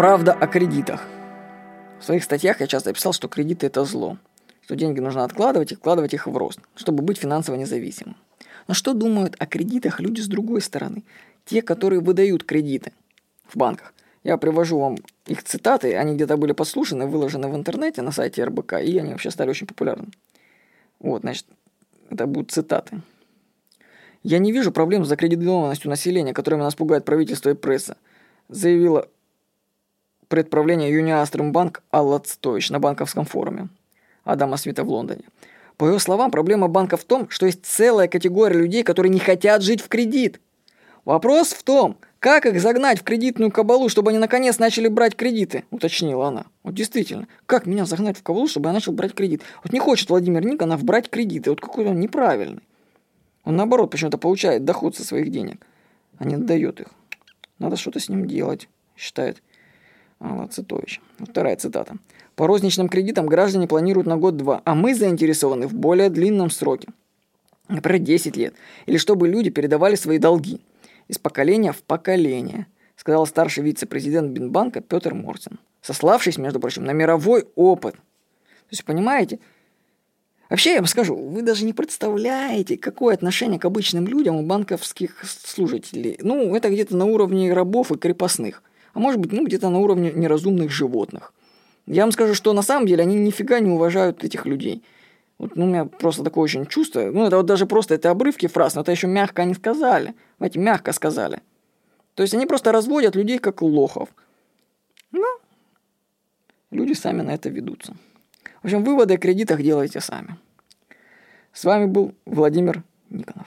Правда о кредитах. В своих статьях я часто писал, что кредиты – это зло, что деньги нужно откладывать и вкладывать их в рост, чтобы быть финансово независимым. Но что думают о кредитах люди с другой стороны? Те, которые выдают кредиты в банках. Я привожу вам их цитаты, они где-то были послушаны, выложены в интернете на сайте РБК, и они вообще стали очень популярны. Вот, значит, это будут цитаты. «Я не вижу проблем с закредитованностью населения, которыми нас пугает правительство и пресса», заявила предправления Юниаструмбанк Алла Цтович на банковском форуме Адама Смита в Лондоне. По ее словам, проблема банка в том, что есть целая категория людей, которые не хотят жить в кредит. Вопрос в том, как их загнать в кредитную кабалу, чтобы они наконец начали брать кредиты, уточнила она. Вот действительно, как меня загнать в кабалу, чтобы я начал брать кредит? Вот не хочет Владимир Никонов брать кредиты, вот какой он неправильный. Он наоборот почему-то получает доход со своих денег, а не отдает их. Надо что-то с ним делать, считает Цитович. Вторая цитата. По розничным кредитам граждане планируют на год-два, а мы заинтересованы в более длинном сроке. Например, 10 лет. Или чтобы люди передавали свои долги из поколения в поколение, сказал старший вице-президент Бинбанка Петр Мортин, сославшись, между прочим, на мировой опыт. То есть, понимаете, Вообще, я вам скажу, вы даже не представляете, какое отношение к обычным людям у банковских служителей. Ну, это где-то на уровне рабов и крепостных а может быть, ну, где-то на уровне неразумных животных. Я вам скажу, что на самом деле они нифига не уважают этих людей. Вот, ну, у меня просто такое очень чувство. Ну, это вот даже просто это обрывки фраз, но это еще мягко они сказали. Знаете, мягко сказали. То есть они просто разводят людей как лохов. Ну, люди сами на это ведутся. В общем, выводы о кредитах делайте сами. С вами был Владимир Никонов.